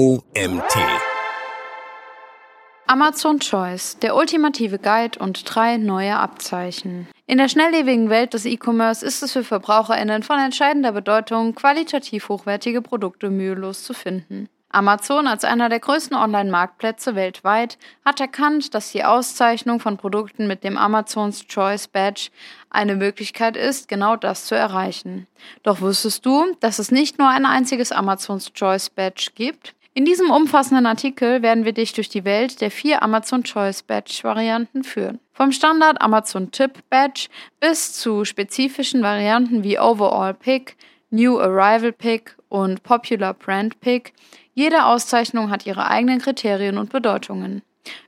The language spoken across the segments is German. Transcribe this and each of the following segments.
OMT. Amazon Choice, der ultimative Guide und drei neue Abzeichen. In der schnelllebigen Welt des E-Commerce ist es für VerbraucherInnen von entscheidender Bedeutung, qualitativ hochwertige Produkte mühelos zu finden. Amazon als einer der größten Online-Marktplätze weltweit hat erkannt, dass die Auszeichnung von Produkten mit dem Amazons Choice Badge eine Möglichkeit ist, genau das zu erreichen. Doch wusstest du, dass es nicht nur ein einziges Amazons Choice Badge gibt? In diesem umfassenden Artikel werden wir dich durch die Welt der vier Amazon Choice Badge Varianten führen. Vom Standard Amazon Tip Badge bis zu spezifischen Varianten wie Overall Pick, New Arrival Pick und Popular Brand Pick jede Auszeichnung hat ihre eigenen Kriterien und Bedeutungen.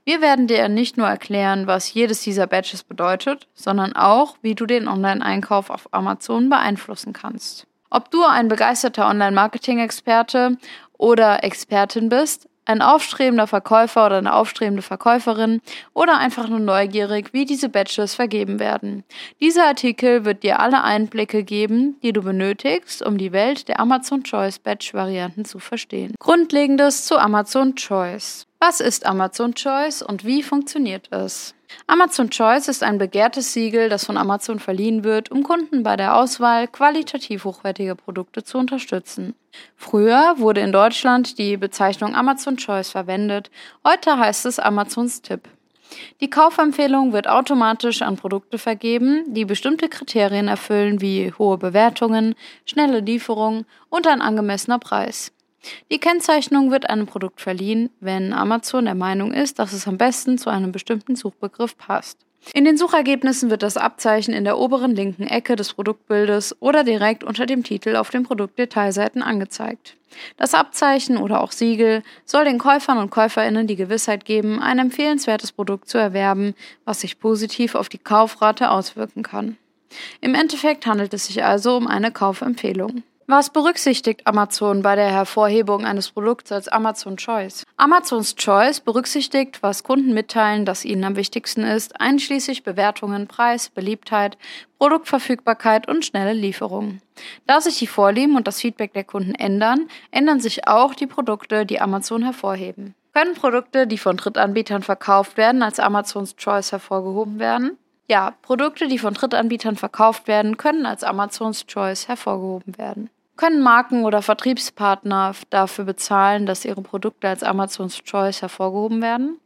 Wir werden dir nicht nur erklären, was jedes dieser Badges bedeutet, sondern auch, wie du den Online-Einkauf auf Amazon beeinflussen kannst. Ob du ein begeisterter Online-Marketing-Experte oder Expertin bist, ein aufstrebender Verkäufer oder eine aufstrebende Verkäuferin oder einfach nur neugierig, wie diese Badges vergeben werden. Dieser Artikel wird dir alle Einblicke geben, die du benötigst, um die Welt der Amazon Choice Badge Varianten zu verstehen. Grundlegendes zu Amazon Choice. Was ist Amazon Choice und wie funktioniert es? Amazon Choice ist ein begehrtes Siegel, das von Amazon verliehen wird, um Kunden bei der Auswahl qualitativ hochwertiger Produkte zu unterstützen. Früher wurde in Deutschland die Bezeichnung Amazon Choice verwendet, heute heißt es Amazons Tipp. Die Kaufempfehlung wird automatisch an Produkte vergeben, die bestimmte Kriterien erfüllen wie hohe Bewertungen, schnelle Lieferung und ein angemessener Preis. Die Kennzeichnung wird einem Produkt verliehen, wenn Amazon der Meinung ist, dass es am besten zu einem bestimmten Suchbegriff passt. In den Suchergebnissen wird das Abzeichen in der oberen linken Ecke des Produktbildes oder direkt unter dem Titel auf den Produktdetailseiten angezeigt. Das Abzeichen oder auch Siegel soll den Käufern und Käuferinnen die Gewissheit geben, ein empfehlenswertes Produkt zu erwerben, was sich positiv auf die Kaufrate auswirken kann. Im Endeffekt handelt es sich also um eine Kaufempfehlung. Was berücksichtigt Amazon bei der Hervorhebung eines Produkts als Amazon Choice? Amazons Choice berücksichtigt, was Kunden mitteilen, das ihnen am wichtigsten ist, einschließlich Bewertungen, Preis, Beliebtheit, Produktverfügbarkeit und schnelle Lieferung. Da sich die Vorlieben und das Feedback der Kunden ändern, ändern sich auch die Produkte, die Amazon hervorheben. Können Produkte, die von Drittanbietern verkauft werden, als Amazons Choice hervorgehoben werden? Ja, Produkte, die von Drittanbietern verkauft werden, können als Amazons Choice hervorgehoben werden. Können Marken oder Vertriebspartner dafür bezahlen, dass ihre Produkte als Amazons Choice hervorgehoben werden?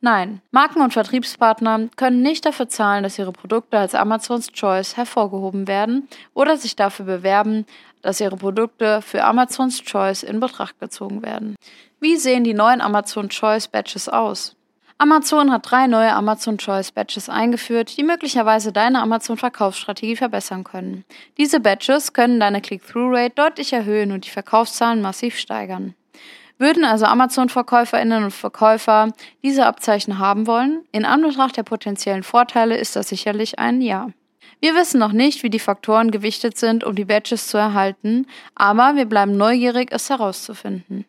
Nein, Marken und Vertriebspartner können nicht dafür zahlen, dass ihre Produkte als Amazons Choice hervorgehoben werden oder sich dafür bewerben, dass ihre Produkte für Amazons Choice in Betracht gezogen werden. Wie sehen die neuen Amazon Choice Badges aus? Amazon hat drei neue Amazon Choice Badges eingeführt, die möglicherweise deine Amazon-Verkaufsstrategie verbessern können. Diese Badges können deine Click-Through-Rate deutlich erhöhen und die Verkaufszahlen massiv steigern. Würden also Amazon-Verkäuferinnen und Verkäufer diese Abzeichen haben wollen? In Anbetracht der potenziellen Vorteile ist das sicherlich ein Ja. Wir wissen noch nicht, wie die Faktoren gewichtet sind, um die Badges zu erhalten, aber wir bleiben neugierig, es herauszufinden.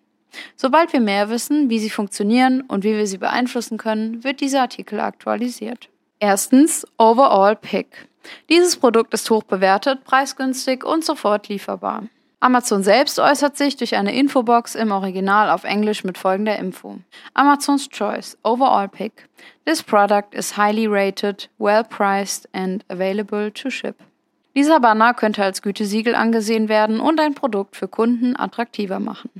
Sobald wir mehr wissen, wie sie funktionieren und wie wir sie beeinflussen können, wird dieser Artikel aktualisiert. Erstens Overall Pick. Dieses Produkt ist hoch bewertet, preisgünstig und sofort lieferbar. Amazon selbst äußert sich durch eine Infobox im Original auf Englisch mit folgender Info. Amazon's Choice Overall Pick. This product is highly rated, well priced and available to ship. Dieser Banner könnte als Gütesiegel angesehen werden und ein Produkt für Kunden attraktiver machen.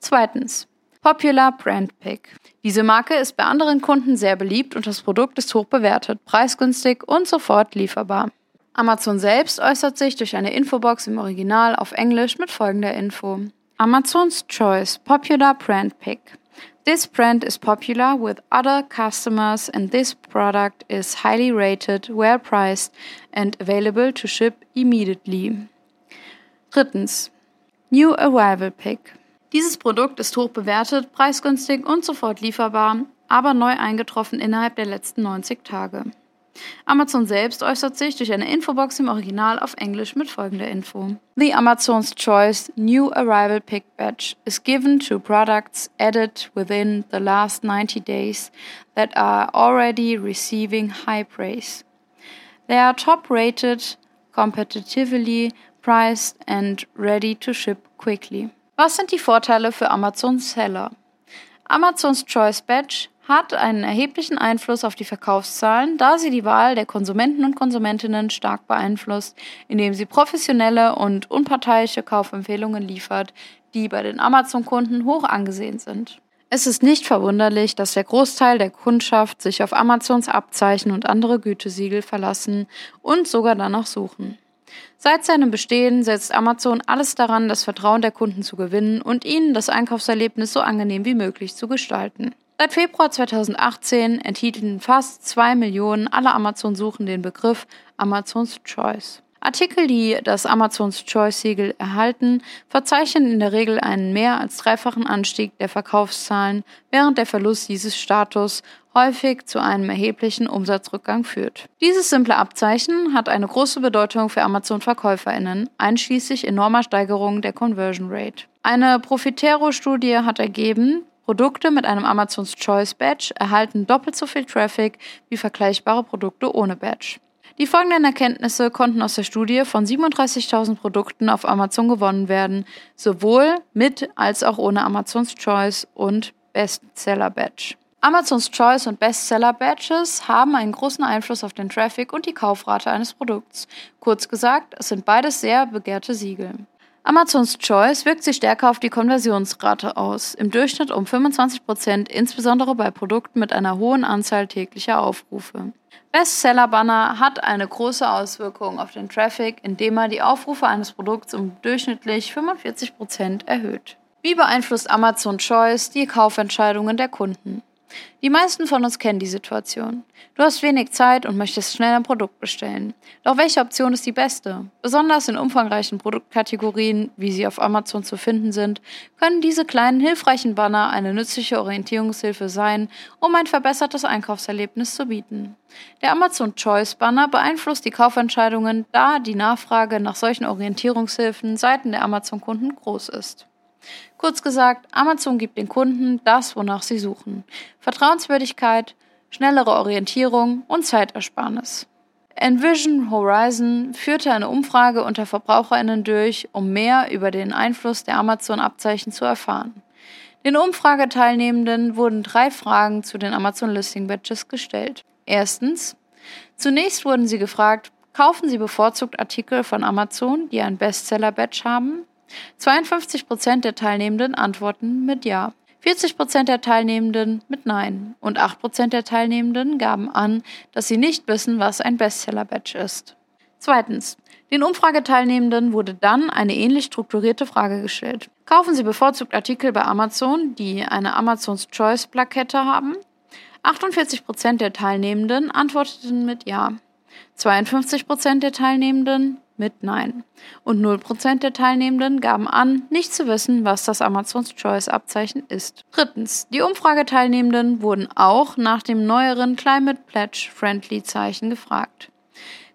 Zweitens. Popular Brand Pick. Diese Marke ist bei anderen Kunden sehr beliebt und das Produkt ist hoch bewertet, preisgünstig und sofort lieferbar. Amazon selbst äußert sich durch eine Infobox im Original auf Englisch mit folgender Info. Amazon's Choice Popular Brand Pick. This brand is popular with other customers and this product is highly rated, well priced and available to ship immediately. Drittens. New Arrival Pick. Dieses Produkt ist hoch bewertet, preisgünstig und sofort lieferbar, aber neu eingetroffen innerhalb der letzten 90 Tage. Amazon selbst äußert sich durch eine Infobox im Original auf Englisch mit folgender Info. The Amazon's Choice New Arrival Pick Badge is given to products added within the last 90 days that are already receiving high praise. They are top rated, competitively priced and ready to ship quickly. Was sind die Vorteile für Amazon Seller? Amazons Choice Badge hat einen erheblichen Einfluss auf die Verkaufszahlen, da sie die Wahl der Konsumenten und Konsumentinnen stark beeinflusst, indem sie professionelle und unparteiische Kaufempfehlungen liefert, die bei den Amazon-Kunden hoch angesehen sind. Es ist nicht verwunderlich, dass der Großteil der Kundschaft sich auf Amazons Abzeichen und andere Gütesiegel verlassen und sogar danach suchen. Seit seinem Bestehen setzt Amazon alles daran, das Vertrauen der Kunden zu gewinnen und ihnen das Einkaufserlebnis so angenehm wie möglich zu gestalten. Seit Februar 2018 enthielten fast zwei Millionen aller Amazon-Suchen den Begriff Amazons Choice. Artikel, die das Amazons Choice-Siegel erhalten, verzeichnen in der Regel einen mehr als dreifachen Anstieg der Verkaufszahlen, während der Verlust dieses Status häufig zu einem erheblichen Umsatzrückgang führt. Dieses simple Abzeichen hat eine große Bedeutung für Amazon-VerkäuferInnen, einschließlich enormer Steigerungen der Conversion Rate. Eine Profitero-Studie hat ergeben, Produkte mit einem Amazons Choice Badge erhalten doppelt so viel Traffic wie vergleichbare Produkte ohne Badge. Die folgenden Erkenntnisse konnten aus der Studie von 37.000 Produkten auf Amazon gewonnen werden, sowohl mit als auch ohne Amazons Choice und Bestseller Badge. Amazons Choice und Bestseller Badges haben einen großen Einfluss auf den Traffic und die Kaufrate eines Produkts. Kurz gesagt, es sind beides sehr begehrte Siegel. Amazons Choice wirkt sich stärker auf die Konversionsrate aus, im Durchschnitt um 25 Prozent, insbesondere bei Produkten mit einer hohen Anzahl täglicher Aufrufe. Bestseller-Banner hat eine große Auswirkung auf den Traffic, indem er die Aufrufe eines Produkts um durchschnittlich 45 Prozent erhöht. Wie beeinflusst Amazon Choice die Kaufentscheidungen der Kunden? Die meisten von uns kennen die Situation. Du hast wenig Zeit und möchtest schnell ein Produkt bestellen. Doch welche Option ist die beste? Besonders in umfangreichen Produktkategorien, wie sie auf Amazon zu finden sind, können diese kleinen hilfreichen Banner eine nützliche Orientierungshilfe sein, um ein verbessertes Einkaufserlebnis zu bieten. Der Amazon Choice Banner beeinflusst die Kaufentscheidungen, da die Nachfrage nach solchen Orientierungshilfen seiten der Amazon-Kunden groß ist. Kurz gesagt, Amazon gibt den Kunden das, wonach sie suchen. Vertrauenswürdigkeit, schnellere Orientierung und Zeitersparnis. Envision Horizon führte eine Umfrage unter VerbraucherInnen durch, um mehr über den Einfluss der Amazon-Abzeichen zu erfahren. Den Umfrageteilnehmenden wurden drei Fragen zu den Amazon Listing Badges gestellt. Erstens, zunächst wurden sie gefragt, kaufen Sie bevorzugt Artikel von Amazon, die ein Bestseller-Badge haben? 52 Prozent der Teilnehmenden antworten mit Ja, 40 Prozent der Teilnehmenden mit Nein und 8 Prozent der Teilnehmenden gaben an, dass sie nicht wissen, was ein Bestseller-Badge ist. Zweitens. Den Umfrageteilnehmenden wurde dann eine ähnlich strukturierte Frage gestellt. Kaufen Sie bevorzugt Artikel bei Amazon, die eine Amazons Choice-Plakette haben? 48 Prozent der Teilnehmenden antworteten mit Ja. 52 Prozent der Teilnehmenden mit Nein. Und 0% der Teilnehmenden gaben an, nicht zu wissen, was das Amazons Choice Abzeichen ist. Drittens. Die Umfrageteilnehmenden wurden auch nach dem neueren Climate Pledge Friendly Zeichen gefragt.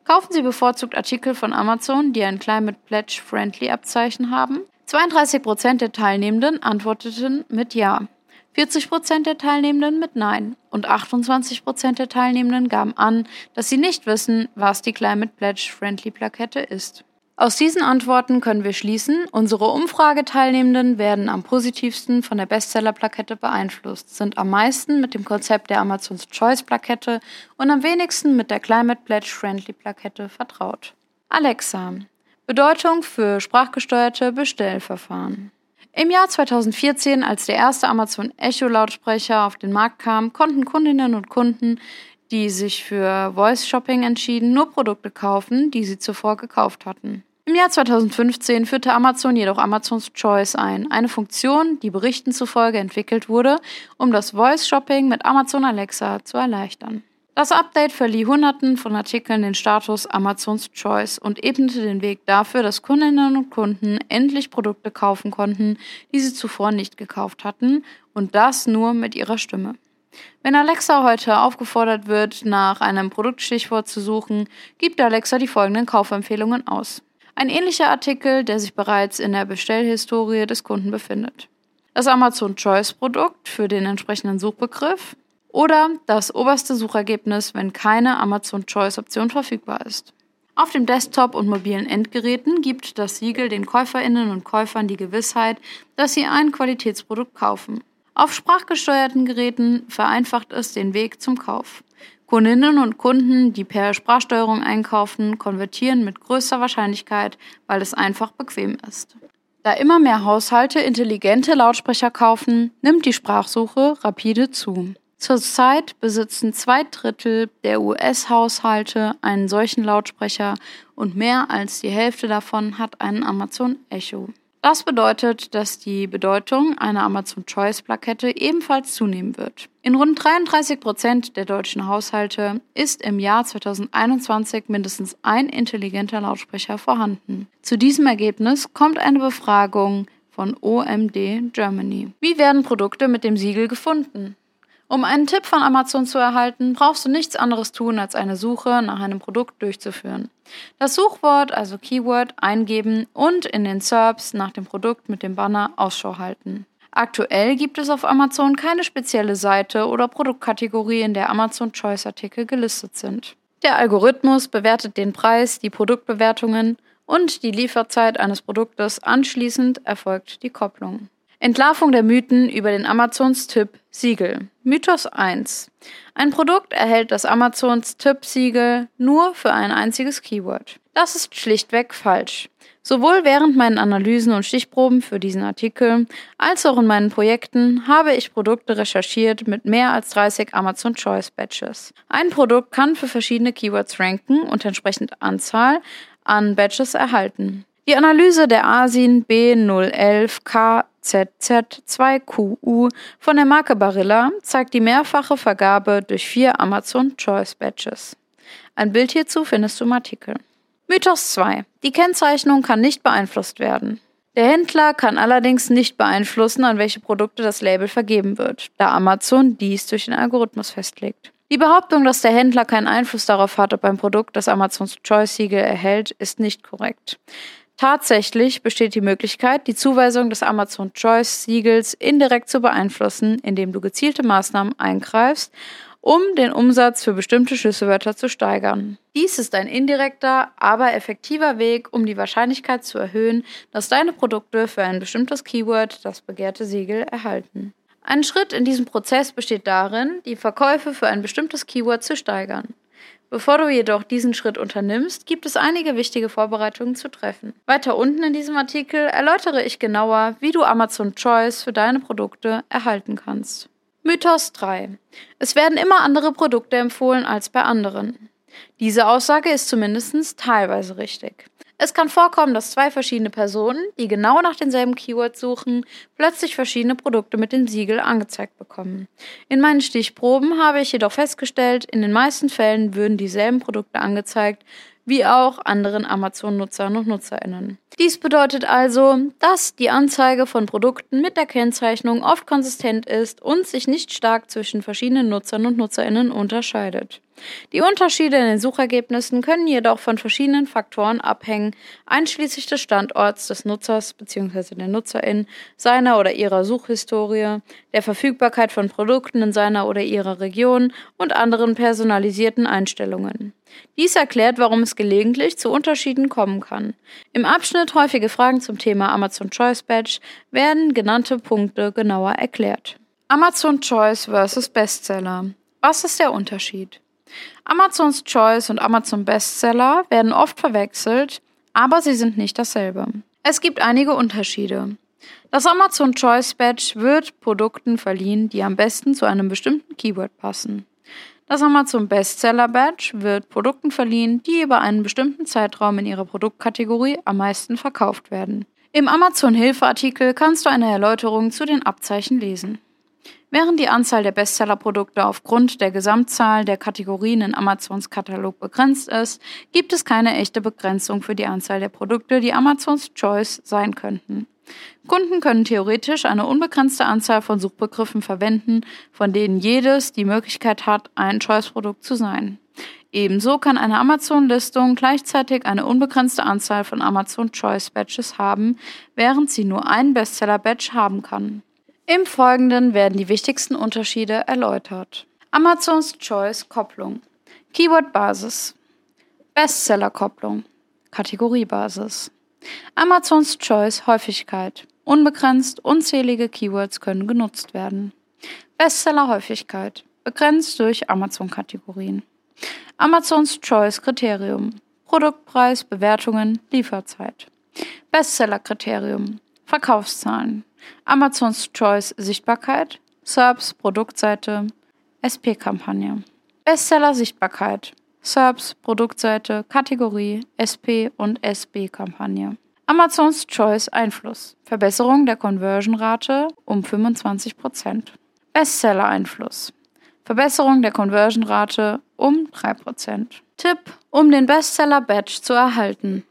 Kaufen Sie bevorzugt Artikel von Amazon, die ein Climate Pledge Friendly Abzeichen haben? 32% der Teilnehmenden antworteten mit Ja. 40 Prozent der Teilnehmenden mit Nein und 28 Prozent der Teilnehmenden gaben an, dass sie nicht wissen, was die Climate Pledge Friendly Plakette ist. Aus diesen Antworten können wir schließen, unsere Umfrageteilnehmenden werden am positivsten von der Bestseller-Plakette beeinflusst, sind am meisten mit dem Konzept der Amazons Choice-Plakette und am wenigsten mit der Climate Pledge Friendly Plakette vertraut. Alexa. Bedeutung für sprachgesteuerte Bestellverfahren. Im Jahr 2014, als der erste Amazon Echo Lautsprecher auf den Markt kam, konnten Kundinnen und Kunden, die sich für Voice Shopping entschieden, nur Produkte kaufen, die sie zuvor gekauft hatten. Im Jahr 2015 führte Amazon jedoch Amazons Choice ein, eine Funktion, die Berichten zufolge entwickelt wurde, um das Voice Shopping mit Amazon Alexa zu erleichtern. Das Update verlieh Hunderten von Artikeln den Status Amazons Choice und ebnete den Weg dafür, dass Kundinnen und Kunden endlich Produkte kaufen konnten, die sie zuvor nicht gekauft hatten, und das nur mit ihrer Stimme. Wenn Alexa heute aufgefordert wird, nach einem Produktstichwort zu suchen, gibt Alexa die folgenden Kaufempfehlungen aus. Ein ähnlicher Artikel, der sich bereits in der Bestellhistorie des Kunden befindet. Das Amazon Choice Produkt für den entsprechenden Suchbegriff, oder das oberste Suchergebnis, wenn keine Amazon Choice Option verfügbar ist. Auf dem Desktop und mobilen Endgeräten gibt das Siegel den Käuferinnen und Käufern die Gewissheit, dass sie ein Qualitätsprodukt kaufen. Auf sprachgesteuerten Geräten vereinfacht es den Weg zum Kauf. Kundinnen und Kunden, die per Sprachsteuerung einkaufen, konvertieren mit größter Wahrscheinlichkeit, weil es einfach bequem ist. Da immer mehr Haushalte intelligente Lautsprecher kaufen, nimmt die Sprachsuche rapide zu. Zurzeit besitzen zwei Drittel der US-Haushalte einen solchen Lautsprecher und mehr als die Hälfte davon hat einen Amazon Echo. Das bedeutet, dass die Bedeutung einer Amazon Choice-Plakette ebenfalls zunehmen wird. In rund 33 Prozent der deutschen Haushalte ist im Jahr 2021 mindestens ein intelligenter Lautsprecher vorhanden. Zu diesem Ergebnis kommt eine Befragung von OMD Germany. Wie werden Produkte mit dem Siegel gefunden? Um einen Tipp von Amazon zu erhalten, brauchst du nichts anderes tun, als eine Suche nach einem Produkt durchzuführen. Das Suchwort, also Keyword, eingeben und in den SERPs nach dem Produkt mit dem Banner Ausschau halten. Aktuell gibt es auf Amazon keine spezielle Seite oder Produktkategorie, in der Amazon Choice Artikel gelistet sind. Der Algorithmus bewertet den Preis, die Produktbewertungen und die Lieferzeit eines Produktes. Anschließend erfolgt die Kopplung. Entlarvung der Mythen über den Amazons Tipp Siegel. Mythos 1. Ein Produkt erhält das Amazons Tipp Siegel nur für ein einziges Keyword. Das ist schlichtweg falsch. Sowohl während meinen Analysen und Stichproben für diesen Artikel als auch in meinen Projekten habe ich Produkte recherchiert mit mehr als 30 Amazon Choice Badges. Ein Produkt kann für verschiedene Keywords ranken und entsprechend Anzahl an Badges erhalten. Die Analyse der ASIN B011K ZZ2QU von der Marke Barilla zeigt die mehrfache Vergabe durch vier Amazon Choice Badges. Ein Bild hierzu findest du im Artikel. Mythos 2. Die Kennzeichnung kann nicht beeinflusst werden. Der Händler kann allerdings nicht beeinflussen, an welche Produkte das Label vergeben wird, da Amazon dies durch den Algorithmus festlegt. Die Behauptung, dass der Händler keinen Einfluss darauf hat, ob ein Produkt das Amazons Choice Siegel erhält, ist nicht korrekt. Tatsächlich besteht die Möglichkeit, die Zuweisung des Amazon Choice Siegels indirekt zu beeinflussen, indem du gezielte Maßnahmen eingreifst, um den Umsatz für bestimmte Schlüsselwörter zu steigern. Dies ist ein indirekter, aber effektiver Weg, um die Wahrscheinlichkeit zu erhöhen, dass deine Produkte für ein bestimmtes Keyword das begehrte Siegel erhalten. Ein Schritt in diesem Prozess besteht darin, die Verkäufe für ein bestimmtes Keyword zu steigern. Bevor du jedoch diesen Schritt unternimmst, gibt es einige wichtige Vorbereitungen zu treffen. Weiter unten in diesem Artikel erläutere ich genauer, wie du Amazon Choice für deine Produkte erhalten kannst. Mythos 3. Es werden immer andere Produkte empfohlen als bei anderen. Diese Aussage ist zumindest teilweise richtig. Es kann vorkommen, dass zwei verschiedene Personen, die genau nach denselben Keywords suchen, plötzlich verschiedene Produkte mit dem Siegel angezeigt bekommen. In meinen Stichproben habe ich jedoch festgestellt, in den meisten Fällen würden dieselben Produkte angezeigt, wie auch anderen Amazon-Nutzern und Nutzerinnen. Dies bedeutet also, dass die Anzeige von Produkten mit der Kennzeichnung oft konsistent ist und sich nicht stark zwischen verschiedenen Nutzern und Nutzerinnen unterscheidet. Die Unterschiede in den Suchergebnissen können jedoch von verschiedenen Faktoren abhängen, einschließlich des Standorts des Nutzers bzw. der Nutzerin, seiner oder ihrer Suchhistorie, der Verfügbarkeit von Produkten in seiner oder ihrer Region und anderen personalisierten Einstellungen. Dies erklärt, warum es gelegentlich zu Unterschieden kommen kann. Im Abschnitt häufige Fragen zum Thema Amazon Choice Badge werden genannte Punkte genauer erklärt. Amazon Choice vs. Bestseller. Was ist der Unterschied? Amazons Choice und Amazon Bestseller werden oft verwechselt, aber sie sind nicht dasselbe. Es gibt einige Unterschiede. Das Amazon Choice Badge wird Produkten verliehen, die am besten zu einem bestimmten Keyword passen. Das Amazon Bestseller Badge wird Produkten verliehen, die über einen bestimmten Zeitraum in ihrer Produktkategorie am meisten verkauft werden. Im Amazon Hilfeartikel kannst du eine Erläuterung zu den Abzeichen lesen. Während die Anzahl der Bestsellerprodukte aufgrund der Gesamtzahl der Kategorien in Amazons Katalog begrenzt ist, gibt es keine echte Begrenzung für die Anzahl der Produkte, die Amazons Choice sein könnten. Kunden können theoretisch eine unbegrenzte Anzahl von Suchbegriffen verwenden, von denen jedes die Möglichkeit hat, ein Choice-Produkt zu sein. Ebenso kann eine Amazon-Listung gleichzeitig eine unbegrenzte Anzahl von Amazon Choice Badges haben, während sie nur einen Bestseller-Badge haben kann. Im Folgenden werden die wichtigsten Unterschiede erläutert. Amazons Choice Kopplung. Keyword Basis. Bestsellerkopplung. Kategoriebasis. Amazons Choice Häufigkeit. Unbegrenzt unzählige Keywords können genutzt werden. Bestseller Häufigkeit. Begrenzt durch Amazon-Kategorien. Amazons Choice Kriterium. Produktpreis, Bewertungen, Lieferzeit. Bestseller-Kriterium. Verkaufszahlen. Amazons Choice Sichtbarkeit. SERPs Produktseite. SP-Kampagne. Bestseller-Sichtbarkeit. SERPs, Produktseite, Kategorie, SP und SB-Kampagne. Amazons Choice Einfluss. Verbesserung der Conversion-Rate um 25%. Bestseller-Einfluss. Verbesserung der Conversion-Rate um 3%. Tipp, um den Bestseller-Badge zu erhalten.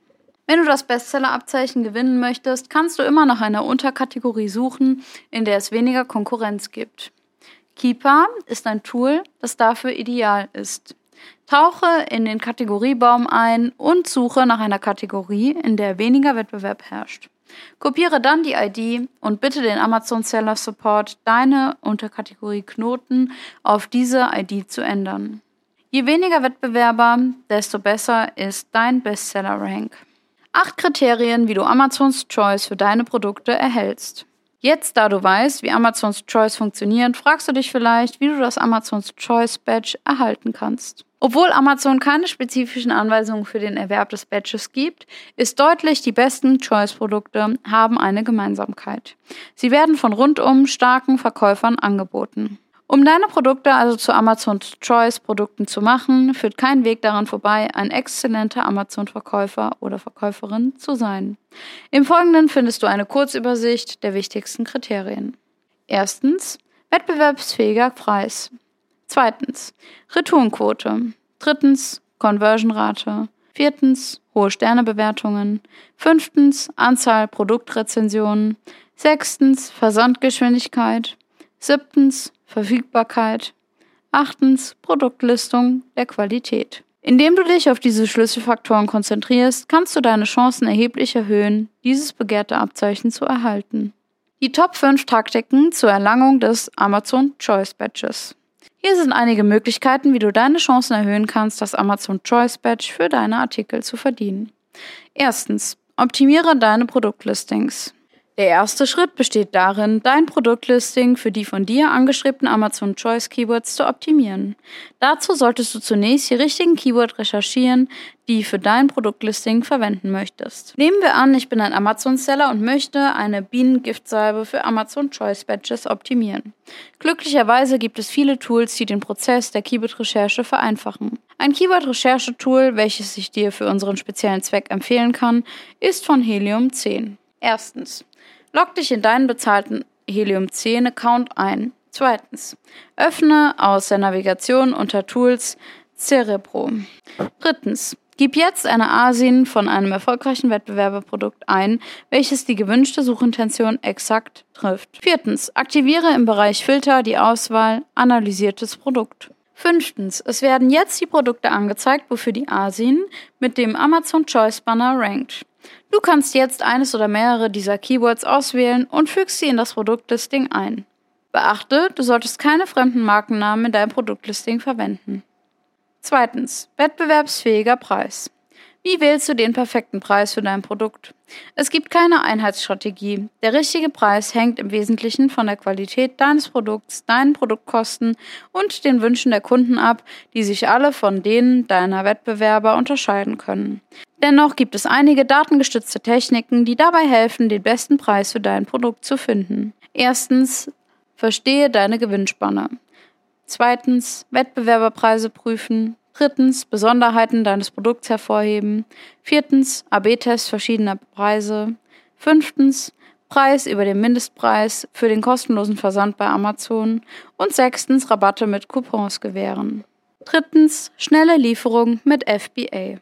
Wenn du das Bestseller-Abzeichen gewinnen möchtest, kannst du immer nach einer Unterkategorie suchen, in der es weniger Konkurrenz gibt. Keeper ist ein Tool, das dafür ideal ist. Tauche in den Kategoriebaum ein und suche nach einer Kategorie, in der weniger Wettbewerb herrscht. Kopiere dann die ID und bitte den Amazon Seller Support, deine Unterkategorie Knoten auf diese ID zu ändern. Je weniger Wettbewerber, desto besser ist dein Bestseller-Rank. Acht Kriterien, wie du Amazons Choice für deine Produkte erhältst. Jetzt, da du weißt, wie Amazons Choice funktioniert, fragst du dich vielleicht, wie du das Amazons Choice Badge erhalten kannst. Obwohl Amazon keine spezifischen Anweisungen für den Erwerb des Badges gibt, ist deutlich, die besten Choice-Produkte haben eine Gemeinsamkeit. Sie werden von rundum starken Verkäufern angeboten. Um deine Produkte also zu Amazons Choice-Produkten zu machen, führt kein Weg daran vorbei, ein exzellenter Amazon-Verkäufer oder Verkäuferin zu sein. Im Folgenden findest du eine Kurzübersicht der wichtigsten Kriterien. Erstens, wettbewerbsfähiger Preis. Zweitens, Retourenquote. Drittens, Conversionrate. Viertens, hohe Sternebewertungen. Fünftens, Anzahl Produktrezensionen. Sechstens, Versandgeschwindigkeit. Siebtens, Verfügbarkeit. Achtens, Produktlistung der Qualität. Indem du dich auf diese Schlüsselfaktoren konzentrierst, kannst du deine Chancen erheblich erhöhen, dieses begehrte Abzeichen zu erhalten. Die Top 5 Taktiken zur Erlangung des Amazon Choice Badges. Hier sind einige Möglichkeiten, wie du deine Chancen erhöhen kannst, das Amazon Choice Badge für deine Artikel zu verdienen. Erstens, optimiere deine Produktlistings. Der erste Schritt besteht darin, dein Produktlisting für die von dir angeschriebenen Amazon Choice Keywords zu optimieren. Dazu solltest du zunächst die richtigen Keyword recherchieren, die für dein Produktlisting verwenden möchtest. Nehmen wir an, ich bin ein Amazon-Seller und möchte eine Bienengiftsalbe für Amazon Choice Badges optimieren. Glücklicherweise gibt es viele Tools, die den Prozess der Keyword-Recherche vereinfachen. Ein Keyword-Recherche-Tool, welches ich dir für unseren speziellen Zweck empfehlen kann, ist von Helium 10. Erstens. Log dich in deinen bezahlten Helium 10 Account ein. Zweitens. Öffne aus der Navigation unter Tools Cerebro. Drittens. Gib jetzt eine ASIN von einem erfolgreichen Wettbewerberprodukt ein, welches die gewünschte Suchintention exakt trifft. Viertens. Aktiviere im Bereich Filter die Auswahl Analysiertes Produkt. Fünftens. Es werden jetzt die Produkte angezeigt, wofür die ASIN mit dem Amazon Choice Banner rankt. Du kannst jetzt eines oder mehrere dieser Keywords auswählen und fügst sie in das Produktlisting ein. Beachte, du solltest keine fremden Markennamen in deinem Produktlisting verwenden. Zweitens, wettbewerbsfähiger Preis. Wie wählst du den perfekten Preis für dein Produkt? Es gibt keine Einheitsstrategie. Der richtige Preis hängt im Wesentlichen von der Qualität deines Produkts, deinen Produktkosten und den Wünschen der Kunden ab, die sich alle von denen deiner Wettbewerber unterscheiden können. Dennoch gibt es einige datengestützte Techniken, die dabei helfen, den besten Preis für dein Produkt zu finden. Erstens, verstehe deine Gewinnspanne. Zweitens, Wettbewerberpreise prüfen. Drittens, Besonderheiten deines Produkts hervorheben. Viertens, AB-Test verschiedener Preise. Fünftens, Preis über den Mindestpreis für den kostenlosen Versand bei Amazon. Und sechstens, Rabatte mit Coupons gewähren. Drittens, schnelle Lieferung mit FBA.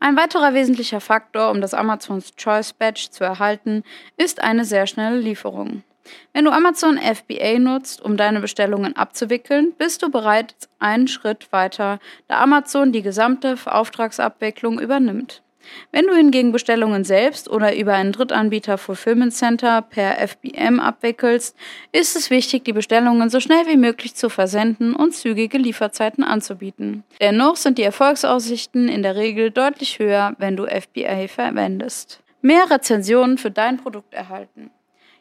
Ein weiterer wesentlicher Faktor, um das Amazons Choice Badge zu erhalten, ist eine sehr schnelle Lieferung. Wenn du Amazon FBA nutzt, um deine Bestellungen abzuwickeln, bist du bereits einen Schritt weiter, da Amazon die gesamte Auftragsabwicklung übernimmt. Wenn du hingegen Bestellungen selbst oder über einen Drittanbieter Fulfillment Center per FBM abwickelst, ist es wichtig, die Bestellungen so schnell wie möglich zu versenden und zügige Lieferzeiten anzubieten. Dennoch sind die Erfolgsaussichten in der Regel deutlich höher, wenn du FBA verwendest. Mehr Rezensionen für dein Produkt erhalten.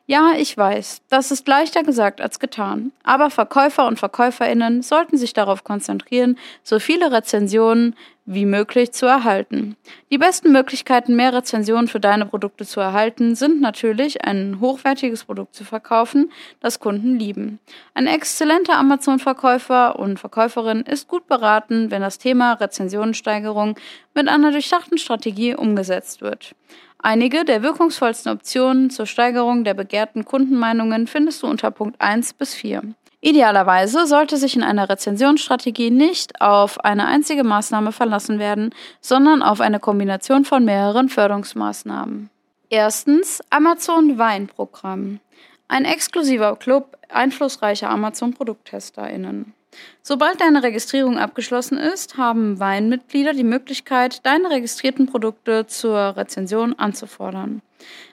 Ja, ich weiß, das ist leichter gesagt als getan. Aber Verkäufer und Verkäuferinnen sollten sich darauf konzentrieren, so viele Rezensionen wie möglich zu erhalten. Die besten Möglichkeiten, mehr Rezensionen für deine Produkte zu erhalten, sind natürlich, ein hochwertiges Produkt zu verkaufen, das Kunden lieben. Ein exzellenter Amazon-Verkäufer und Verkäuferin ist gut beraten, wenn das Thema Rezensionensteigerung mit einer durchdachten Strategie umgesetzt wird. Einige der wirkungsvollsten Optionen zur Steigerung der begehrten Kundenmeinungen findest du unter Punkt 1 bis 4. Idealerweise sollte sich in einer Rezensionsstrategie nicht auf eine einzige Maßnahme verlassen werden, sondern auf eine Kombination von mehreren Förderungsmaßnahmen. Erstens Amazon Weinprogramm. Ein exklusiver Club einflussreicher Amazon-ProdukttesterInnen. Sobald deine Registrierung abgeschlossen ist, haben Weinmitglieder die Möglichkeit, deine registrierten Produkte zur Rezension anzufordern.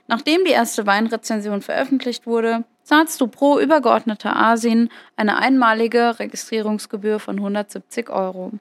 Nachdem die erste Weinrezension veröffentlicht wurde, zahlst du pro übergeordneter Asien eine einmalige Registrierungsgebühr von 170 Euro.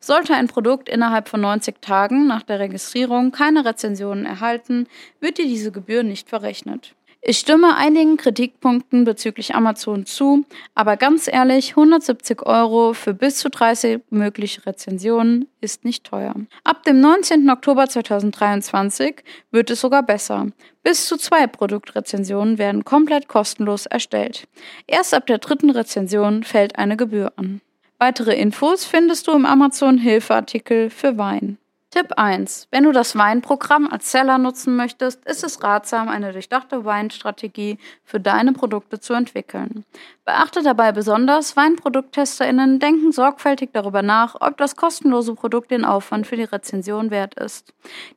Sollte ein Produkt innerhalb von 90 Tagen nach der Registrierung keine Rezensionen erhalten, wird dir diese Gebühr nicht verrechnet. Ich stimme einigen Kritikpunkten bezüglich Amazon zu, aber ganz ehrlich, 170 Euro für bis zu 30 mögliche Rezensionen ist nicht teuer. Ab dem 19. Oktober 2023 wird es sogar besser. Bis zu zwei Produktrezensionen werden komplett kostenlos erstellt. Erst ab der dritten Rezension fällt eine Gebühr an. Weitere Infos findest du im Amazon Hilfeartikel für Wein. Tipp 1. Wenn du das Weinprogramm als Seller nutzen möchtest, ist es ratsam, eine durchdachte Weinstrategie für deine Produkte zu entwickeln. Beachte dabei besonders, WeinprodukttesterInnen denken sorgfältig darüber nach, ob das kostenlose Produkt den Aufwand für die Rezension wert ist.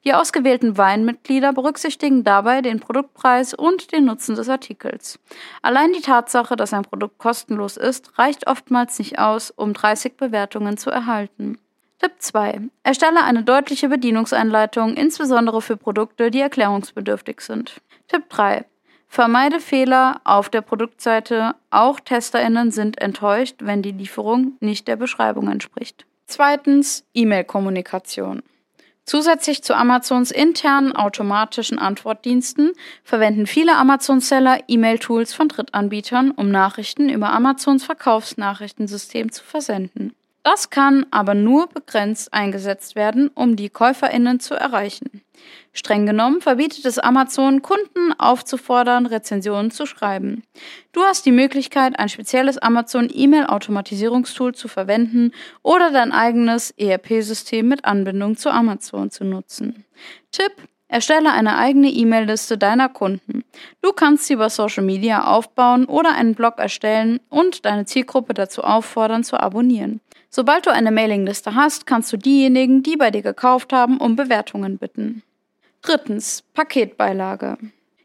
Die ausgewählten Weinmitglieder berücksichtigen dabei den Produktpreis und den Nutzen des Artikels. Allein die Tatsache, dass ein Produkt kostenlos ist, reicht oftmals nicht aus, um 30 Bewertungen zu erhalten. Tipp 2. Erstelle eine deutliche Bedienungsanleitung, insbesondere für Produkte, die erklärungsbedürftig sind. Tipp 3. Vermeide Fehler auf der Produktseite. Auch TesterInnen sind enttäuscht, wenn die Lieferung nicht der Beschreibung entspricht. Zweitens E-Mail-Kommunikation. Zusätzlich zu Amazons internen automatischen Antwortdiensten verwenden viele Amazon-Seller E-Mail-Tools von Drittanbietern, um Nachrichten über Amazons Verkaufsnachrichtensystem zu versenden. Das kann aber nur begrenzt eingesetzt werden, um die Käuferinnen zu erreichen. Streng genommen verbietet es Amazon, Kunden aufzufordern, Rezensionen zu schreiben. Du hast die Möglichkeit, ein spezielles Amazon E-Mail-Automatisierungstool zu verwenden oder dein eigenes ERP-System mit Anbindung zu Amazon zu nutzen. Tipp Erstelle eine eigene E-Mail-Liste deiner Kunden. Du kannst sie über Social Media aufbauen oder einen Blog erstellen und deine Zielgruppe dazu auffordern zu abonnieren. Sobald du eine Mailingliste hast, kannst du diejenigen, die bei dir gekauft haben, um Bewertungen bitten. Drittens, Paketbeilage.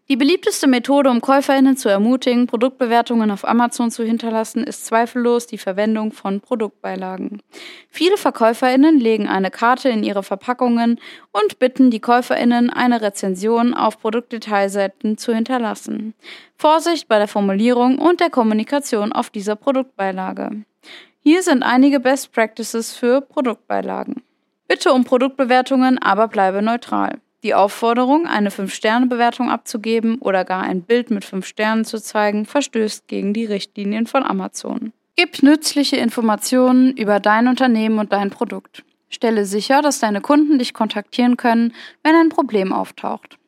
Die beliebteste Methode, um Käuferinnen zu ermutigen, Produktbewertungen auf Amazon zu hinterlassen, ist zweifellos die Verwendung von Produktbeilagen. Viele Verkäuferinnen legen eine Karte in ihre Verpackungen und bitten die Käuferinnen, eine Rezension auf Produktdetailseiten zu hinterlassen. Vorsicht bei der Formulierung und der Kommunikation auf dieser Produktbeilage. Hier sind einige Best Practices für Produktbeilagen. Bitte um Produktbewertungen, aber bleibe neutral. Die Aufforderung, eine 5-Sterne-Bewertung abzugeben oder gar ein Bild mit 5 Sternen zu zeigen, verstößt gegen die Richtlinien von Amazon. Gib nützliche Informationen über dein Unternehmen und dein Produkt. Stelle sicher, dass deine Kunden dich kontaktieren können, wenn ein Problem auftaucht.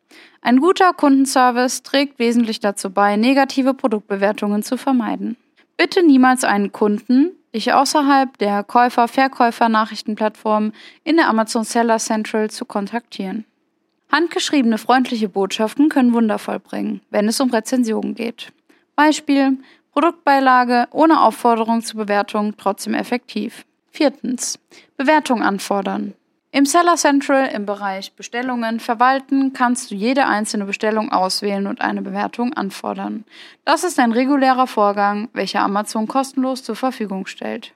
Ein guter Kundenservice trägt wesentlich dazu bei, negative Produktbewertungen zu vermeiden. Bitte niemals einen Kunden, dich außerhalb der Käufer-Verkäufer-Nachrichtenplattform in der Amazon Seller Central zu kontaktieren. Handgeschriebene freundliche Botschaften können Wunder vollbringen, wenn es um Rezensionen geht. Beispiel Produktbeilage ohne Aufforderung zur Bewertung trotzdem effektiv. Viertens. Bewertung anfordern. Im Seller Central im Bereich Bestellungen verwalten kannst du jede einzelne Bestellung auswählen und eine Bewertung anfordern. Das ist ein regulärer Vorgang, welcher Amazon kostenlos zur Verfügung stellt.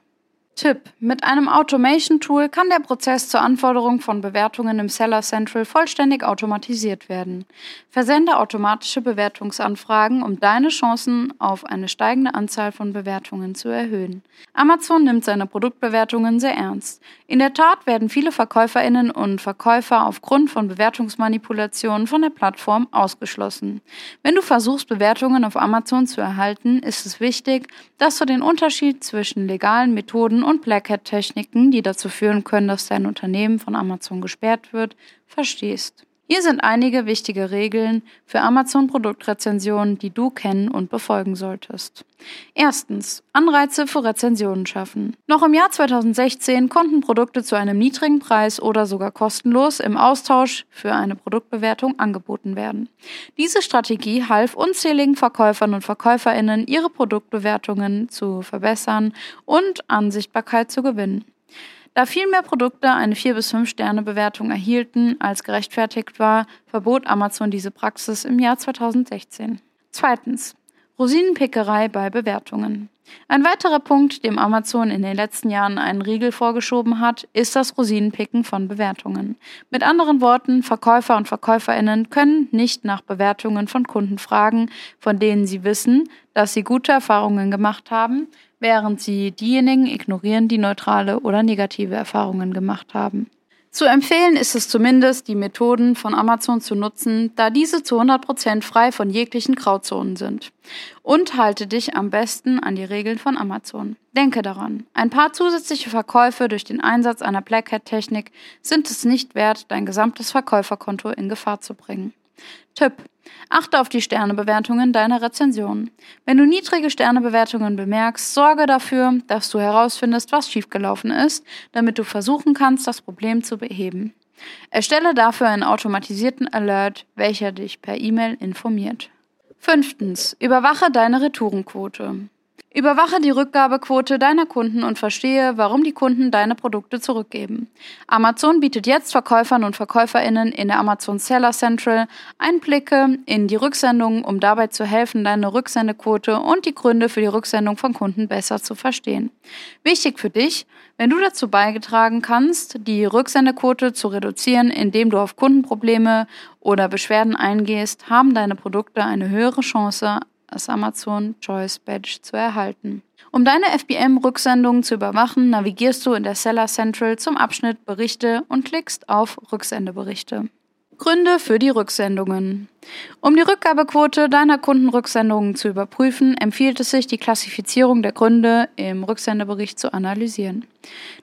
Tipp: Mit einem Automation-Tool kann der Prozess zur Anforderung von Bewertungen im Seller Central vollständig automatisiert werden. Versende automatische Bewertungsanfragen, um deine Chancen auf eine steigende Anzahl von Bewertungen zu erhöhen. Amazon nimmt seine Produktbewertungen sehr ernst. In der Tat werden viele Verkäuferinnen und Verkäufer aufgrund von Bewertungsmanipulationen von der Plattform ausgeschlossen. Wenn du versuchst, Bewertungen auf Amazon zu erhalten, ist es wichtig, dass du den Unterschied zwischen legalen Methoden und Black Hat Techniken, die dazu führen können, dass dein Unternehmen von Amazon gesperrt wird, verstehst. Hier sind einige wichtige Regeln für Amazon-Produktrezensionen, die du kennen und befolgen solltest. Erstens. Anreize für Rezensionen schaffen. Noch im Jahr 2016 konnten Produkte zu einem niedrigen Preis oder sogar kostenlos im Austausch für eine Produktbewertung angeboten werden. Diese Strategie half unzähligen Verkäufern und Verkäuferinnen, ihre Produktbewertungen zu verbessern und an Sichtbarkeit zu gewinnen. Da viel mehr Produkte eine 4 bis 5 Sterne Bewertung erhielten, als gerechtfertigt war, verbot Amazon diese Praxis im Jahr 2016. Zweitens. Rosinenpickerei bei Bewertungen. Ein weiterer Punkt, dem Amazon in den letzten Jahren einen Riegel vorgeschoben hat, ist das Rosinenpicken von Bewertungen. Mit anderen Worten, Verkäufer und Verkäuferinnen können nicht nach Bewertungen von Kunden fragen, von denen sie wissen, dass sie gute Erfahrungen gemacht haben, während sie diejenigen ignorieren, die neutrale oder negative Erfahrungen gemacht haben. Zu empfehlen ist es zumindest, die Methoden von Amazon zu nutzen, da diese zu 100% frei von jeglichen Grauzonen sind. Und halte dich am besten an die Regeln von Amazon. Denke daran, ein paar zusätzliche Verkäufe durch den Einsatz einer Black Hat Technik sind es nicht wert, dein gesamtes Verkäuferkonto in Gefahr zu bringen. Tipp. Achte auf die Sternebewertungen deiner Rezensionen. Wenn du niedrige Sternebewertungen bemerkst, sorge dafür, dass du herausfindest, was schiefgelaufen ist, damit du versuchen kannst, das Problem zu beheben. Erstelle dafür einen automatisierten Alert, welcher dich per E-Mail informiert. Fünftens. Überwache deine Retourenquote. Überwache die Rückgabequote deiner Kunden und verstehe, warum die Kunden deine Produkte zurückgeben. Amazon bietet jetzt Verkäufern und Verkäuferinnen in der Amazon Seller Central Einblicke in die Rücksendungen, um dabei zu helfen, deine Rücksendequote und die Gründe für die Rücksendung von Kunden besser zu verstehen. Wichtig für dich, wenn du dazu beigetragen kannst, die Rücksendequote zu reduzieren, indem du auf Kundenprobleme oder Beschwerden eingehst, haben deine Produkte eine höhere Chance, das Amazon Choice Badge zu erhalten. Um deine FBM-Rücksendungen zu überwachen, navigierst du in der Seller Central zum Abschnitt Berichte und klickst auf Rücksendeberichte. Gründe für die Rücksendungen. Um die Rückgabequote deiner Kundenrücksendungen zu überprüfen, empfiehlt es sich, die Klassifizierung der Gründe im Rücksendebericht zu analysieren.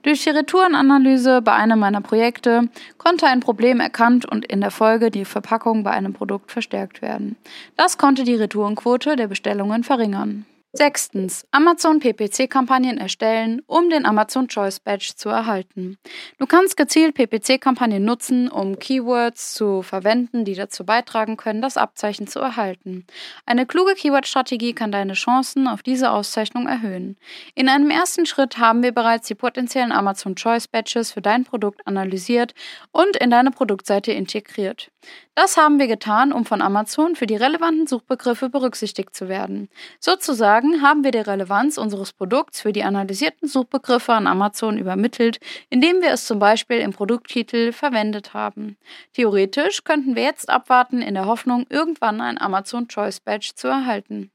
Durch die Retourenanalyse bei einem meiner Projekte konnte ein Problem erkannt und in der Folge die Verpackung bei einem Produkt verstärkt werden. Das konnte die Retourenquote der Bestellungen verringern. Sechstens. Amazon PPC-Kampagnen erstellen, um den Amazon Choice Badge zu erhalten. Du kannst gezielt PPC-Kampagnen nutzen, um Keywords zu verwenden, die dazu beitragen können, das Abzeichen zu erhalten. Eine kluge Keyword-Strategie kann deine Chancen auf diese Auszeichnung erhöhen. In einem ersten Schritt haben wir bereits die potenziellen Amazon Choice Badges für dein Produkt analysiert und in deine Produktseite integriert. Das haben wir getan, um von Amazon für die relevanten Suchbegriffe berücksichtigt zu werden. Sozusagen haben wir die Relevanz unseres Produkts für die analysierten Suchbegriffe an Amazon übermittelt, indem wir es zum Beispiel im Produkttitel verwendet haben. Theoretisch könnten wir jetzt abwarten in der Hoffnung, irgendwann ein Amazon Choice Badge zu erhalten.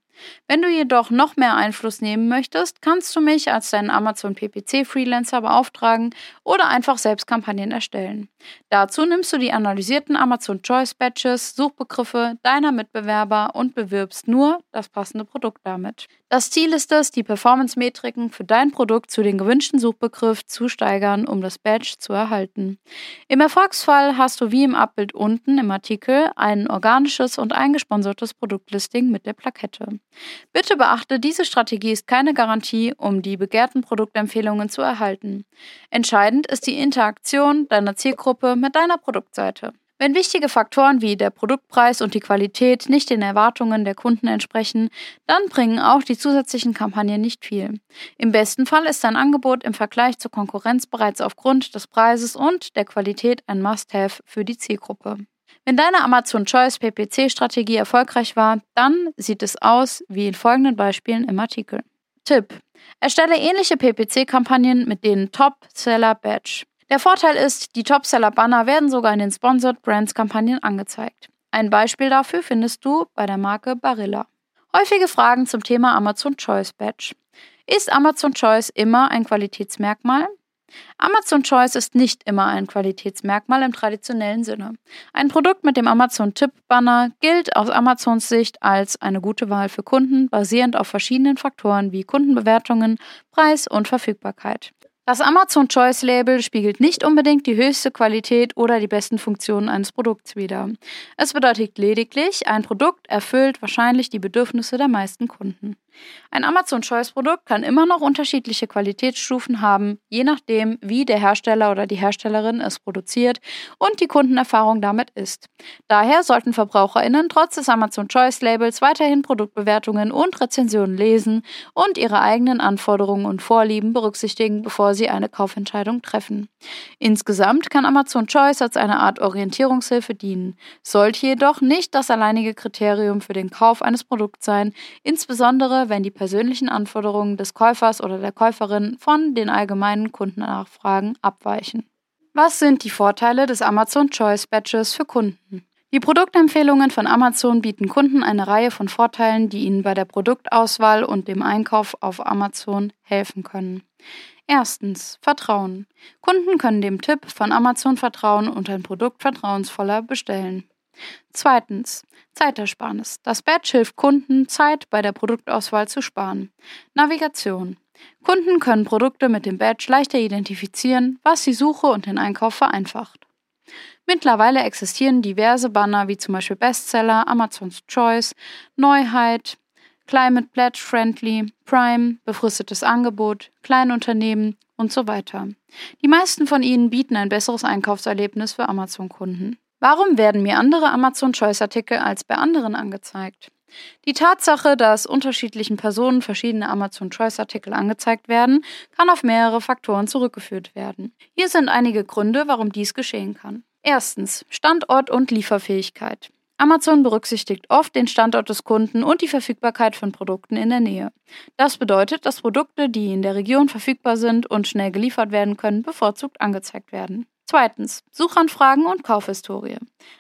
Wenn du jedoch noch mehr Einfluss nehmen möchtest, kannst du mich als deinen Amazon PPC Freelancer beauftragen oder einfach selbst Kampagnen erstellen. Dazu nimmst du die analysierten Amazon Choice Badges, Suchbegriffe deiner Mitbewerber und bewirbst nur das passende Produkt damit. Das Ziel ist es, die Performance-Metriken für dein Produkt zu den gewünschten Suchbegriff zu steigern, um das Badge zu erhalten. Im Erfolgsfall hast du wie im Abbild unten im Artikel ein organisches und eingesponsertes Produktlisting mit der Plakette. Bitte beachte, diese Strategie ist keine Garantie, um die begehrten Produktempfehlungen zu erhalten. Entscheidend ist die Interaktion deiner Zielgruppe mit deiner Produktseite. Wenn wichtige Faktoren wie der Produktpreis und die Qualität nicht den Erwartungen der Kunden entsprechen, dann bringen auch die zusätzlichen Kampagnen nicht viel. Im besten Fall ist dein Angebot im Vergleich zur Konkurrenz bereits aufgrund des Preises und der Qualität ein Must-Have für die Zielgruppe. Wenn deine Amazon Choice PPC-Strategie erfolgreich war, dann sieht es aus wie in folgenden Beispielen im Artikel. Tipp. Erstelle ähnliche PPC-Kampagnen mit den Top-Seller Badge. Der Vorteil ist, die Top-Seller-Banner werden sogar in den Sponsored Brands-Kampagnen angezeigt. Ein Beispiel dafür findest du bei der Marke Barilla. Häufige Fragen zum Thema Amazon Choice Badge. Ist Amazon Choice immer ein Qualitätsmerkmal? Amazon Choice ist nicht immer ein Qualitätsmerkmal im traditionellen Sinne. Ein Produkt mit dem Amazon Tipp Banner gilt aus Amazons Sicht als eine gute Wahl für Kunden, basierend auf verschiedenen Faktoren wie Kundenbewertungen, Preis und Verfügbarkeit. Das Amazon Choice Label spiegelt nicht unbedingt die höchste Qualität oder die besten Funktionen eines Produkts wider. Es bedeutet lediglich, ein Produkt erfüllt wahrscheinlich die Bedürfnisse der meisten Kunden. Ein Amazon Choice Produkt kann immer noch unterschiedliche Qualitätsstufen haben, je nachdem, wie der Hersteller oder die Herstellerin es produziert und die Kundenerfahrung damit ist. Daher sollten VerbraucherInnen trotz des Amazon Choice Labels weiterhin Produktbewertungen und Rezensionen lesen und ihre eigenen Anforderungen und Vorlieben berücksichtigen, bevor sie eine Kaufentscheidung treffen. Insgesamt kann Amazon Choice als eine Art Orientierungshilfe dienen, sollte jedoch nicht das alleinige Kriterium für den Kauf eines Produkts sein, insbesondere wenn die persönlichen Anforderungen des Käufers oder der Käuferin von den allgemeinen Kundennachfragen abweichen. Was sind die Vorteile des Amazon Choice Badges für Kunden? Die Produktempfehlungen von Amazon bieten Kunden eine Reihe von Vorteilen, die ihnen bei der Produktauswahl und dem Einkauf auf Amazon helfen können. Erstens Vertrauen. Kunden können dem Tipp von Amazon vertrauen und ein Produkt vertrauensvoller bestellen. Zweitens. Zeitersparnis. Das Badge hilft Kunden, Zeit bei der Produktauswahl zu sparen. Navigation. Kunden können Produkte mit dem Badge leichter identifizieren, was die Suche und den Einkauf vereinfacht. Mittlerweile existieren diverse Banner wie zum Beispiel Bestseller, Amazon's Choice, Neuheit, Climate Pledge Friendly, Prime, befristetes Angebot, Kleinunternehmen und so weiter. Die meisten von ihnen bieten ein besseres Einkaufserlebnis für Amazon-Kunden. Warum werden mir andere Amazon Choice Artikel als bei anderen angezeigt? Die Tatsache, dass unterschiedlichen Personen verschiedene Amazon Choice Artikel angezeigt werden, kann auf mehrere Faktoren zurückgeführt werden. Hier sind einige Gründe, warum dies geschehen kann. Erstens Standort und Lieferfähigkeit. Amazon berücksichtigt oft den Standort des Kunden und die Verfügbarkeit von Produkten in der Nähe. Das bedeutet, dass Produkte, die in der Region verfügbar sind und schnell geliefert werden können, bevorzugt angezeigt werden. Zweitens, Suchanfragen und Kaufhistorie.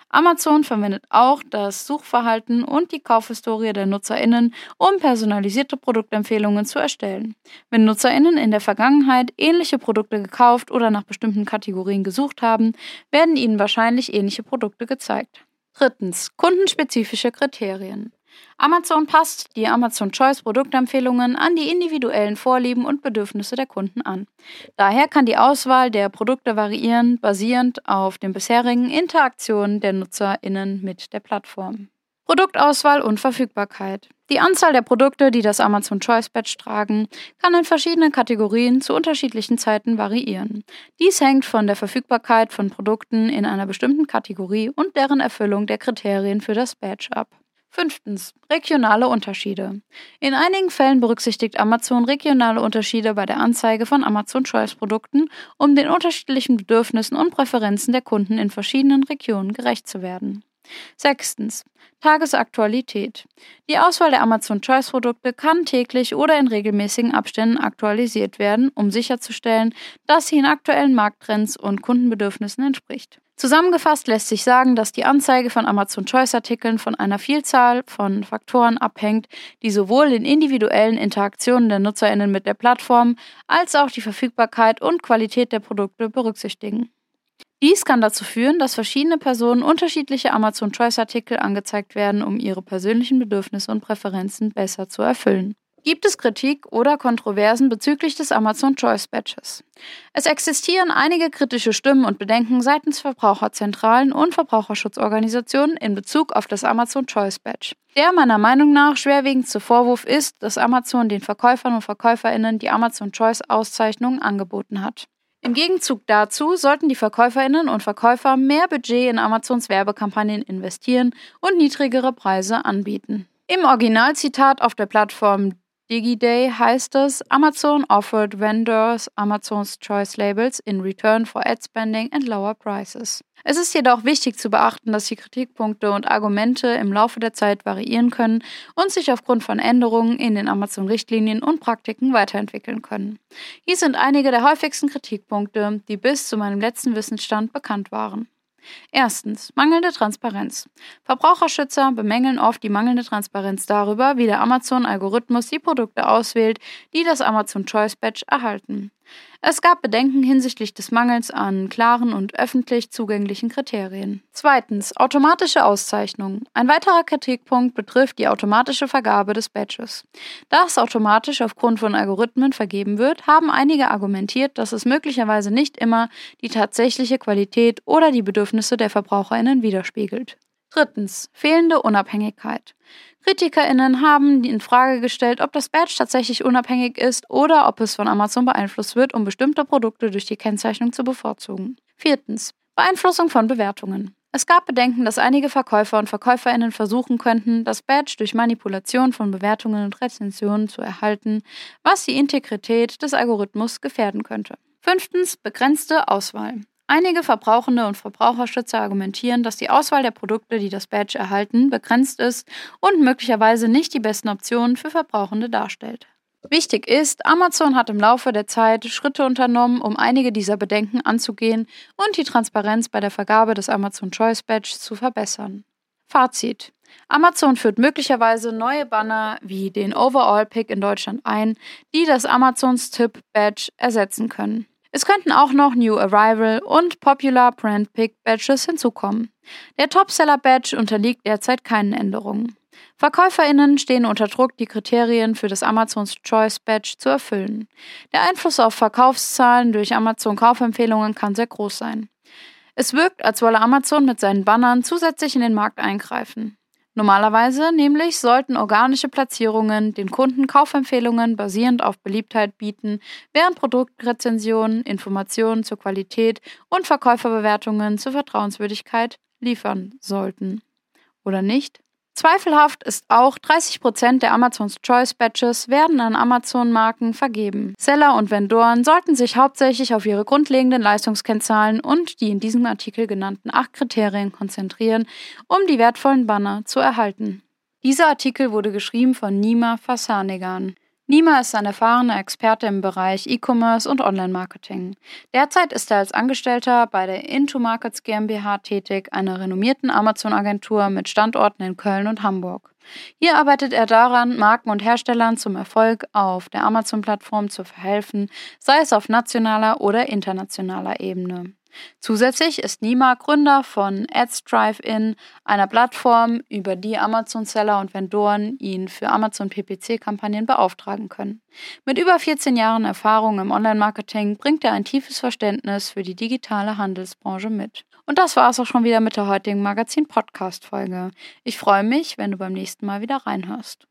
Amazon verwendet auch das Suchverhalten und die Kaufhistorie der NutzerInnen, um personalisierte Produktempfehlungen zu erstellen. Wenn NutzerInnen in der Vergangenheit ähnliche Produkte gekauft oder nach bestimmten Kategorien gesucht haben, werden ihnen wahrscheinlich ähnliche Produkte gezeigt. Drittens, kundenspezifische Kriterien. Amazon passt die Amazon Choice Produktempfehlungen an die individuellen Vorlieben und Bedürfnisse der Kunden an. Daher kann die Auswahl der Produkte variieren, basierend auf den bisherigen Interaktionen der NutzerInnen mit der Plattform. Produktauswahl und Verfügbarkeit. Die Anzahl der Produkte, die das Amazon Choice Badge tragen, kann in verschiedenen Kategorien zu unterschiedlichen Zeiten variieren. Dies hängt von der Verfügbarkeit von Produkten in einer bestimmten Kategorie und deren Erfüllung der Kriterien für das Badge ab. Fünftens. Regionale Unterschiede. In einigen Fällen berücksichtigt Amazon regionale Unterschiede bei der Anzeige von Amazon Choice Produkten, um den unterschiedlichen Bedürfnissen und Präferenzen der Kunden in verschiedenen Regionen gerecht zu werden. Sechstens. Tagesaktualität. Die Auswahl der Amazon Choice Produkte kann täglich oder in regelmäßigen Abständen aktualisiert werden, um sicherzustellen, dass sie in aktuellen Markttrends und Kundenbedürfnissen entspricht. Zusammengefasst lässt sich sagen, dass die Anzeige von Amazon Choice Artikeln von einer Vielzahl von Faktoren abhängt, die sowohl den individuellen Interaktionen der Nutzerinnen mit der Plattform als auch die Verfügbarkeit und Qualität der Produkte berücksichtigen. Dies kann dazu führen, dass verschiedene Personen unterschiedliche Amazon Choice Artikel angezeigt werden, um ihre persönlichen Bedürfnisse und Präferenzen besser zu erfüllen. Gibt es Kritik oder Kontroversen bezüglich des Amazon Choice Badges? Es existieren einige kritische Stimmen und Bedenken seitens Verbraucherzentralen und Verbraucherschutzorganisationen in Bezug auf das Amazon Choice Badge. Der meiner Meinung nach schwerwiegendste Vorwurf ist, dass Amazon den Verkäufern und Verkäuferinnen die Amazon Choice Auszeichnungen angeboten hat. Im Gegenzug dazu sollten die Verkäuferinnen und Verkäufer mehr Budget in Amazons Werbekampagnen investieren und niedrigere Preise anbieten. Im Originalzitat auf der Plattform DigiDay heißt es, Amazon offered vendors Amazon's Choice Labels in return for ad spending and lower prices. Es ist jedoch wichtig zu beachten, dass die Kritikpunkte und Argumente im Laufe der Zeit variieren können und sich aufgrund von Änderungen in den Amazon-Richtlinien und Praktiken weiterentwickeln können. Hier sind einige der häufigsten Kritikpunkte, die bis zu meinem letzten Wissensstand bekannt waren. Erstens. Mangelnde Transparenz. Verbraucherschützer bemängeln oft die mangelnde Transparenz darüber, wie der Amazon-Algorithmus die Produkte auswählt, die das Amazon Choice Badge erhalten. Es gab Bedenken hinsichtlich des Mangels an klaren und öffentlich zugänglichen Kriterien. Zweitens. Automatische Auszeichnung. Ein weiterer Kritikpunkt betrifft die automatische Vergabe des Badges. Da es automatisch aufgrund von Algorithmen vergeben wird, haben einige argumentiert, dass es möglicherweise nicht immer die tatsächliche Qualität oder die Bedürfnisse der Verbraucherinnen widerspiegelt. Drittens. Fehlende Unabhängigkeit. KritikerInnen haben in Frage gestellt, ob das Badge tatsächlich unabhängig ist oder ob es von Amazon beeinflusst wird, um bestimmte Produkte durch die Kennzeichnung zu bevorzugen. Viertens. Beeinflussung von Bewertungen. Es gab Bedenken, dass einige Verkäufer und VerkäuferInnen versuchen könnten, das Badge durch Manipulation von Bewertungen und Rezensionen zu erhalten, was die Integrität des Algorithmus gefährden könnte. Fünftens. Begrenzte Auswahl. Einige Verbrauchende und Verbraucherschützer argumentieren, dass die Auswahl der Produkte, die das Badge erhalten, begrenzt ist und möglicherweise nicht die besten Optionen für Verbrauchende darstellt. Wichtig ist, Amazon hat im Laufe der Zeit Schritte unternommen, um einige dieser Bedenken anzugehen und die Transparenz bei der Vergabe des Amazon Choice Badge zu verbessern. Fazit. Amazon führt möglicherweise neue Banner wie den Overall Pick in Deutschland ein, die das Amazons Tip Badge ersetzen können. Es könnten auch noch New Arrival und Popular Brand Pick Badges hinzukommen. Der Topseller Badge unterliegt derzeit keinen Änderungen. VerkäuferInnen stehen unter Druck, die Kriterien für das Amazons Choice Badge zu erfüllen. Der Einfluss auf Verkaufszahlen durch Amazon Kaufempfehlungen kann sehr groß sein. Es wirkt, als wolle Amazon mit seinen Bannern zusätzlich in den Markt eingreifen. Normalerweise nämlich sollten organische Platzierungen den Kunden Kaufempfehlungen basierend auf Beliebtheit bieten, während Produktrezensionen Informationen zur Qualität und Verkäuferbewertungen zur Vertrauenswürdigkeit liefern sollten. Oder nicht? Zweifelhaft ist auch, 30% der Amazons Choice Badges werden an Amazon-Marken vergeben. Seller und Vendoren sollten sich hauptsächlich auf ihre grundlegenden Leistungskennzahlen und die in diesem Artikel genannten acht Kriterien konzentrieren, um die wertvollen Banner zu erhalten. Dieser Artikel wurde geschrieben von Nima Fassanegan. Nima ist ein erfahrener Experte im Bereich E-Commerce und Online-Marketing. Derzeit ist er als Angestellter bei der Into Markets GmbH tätig, einer renommierten Amazon-Agentur mit Standorten in Köln und Hamburg. Hier arbeitet er daran, Marken und Herstellern zum Erfolg auf der Amazon-Plattform zu verhelfen, sei es auf nationaler oder internationaler Ebene. Zusätzlich ist Nima Gründer von Ads Drive-In, einer Plattform, über die Amazon-Seller und Vendoren ihn für Amazon PPC-Kampagnen beauftragen können. Mit über 14 Jahren Erfahrung im Online-Marketing bringt er ein tiefes Verständnis für die digitale Handelsbranche mit. Und das war es auch schon wieder mit der heutigen Magazin-Podcast-Folge. Ich freue mich, wenn du beim nächsten Mal wieder reinhörst.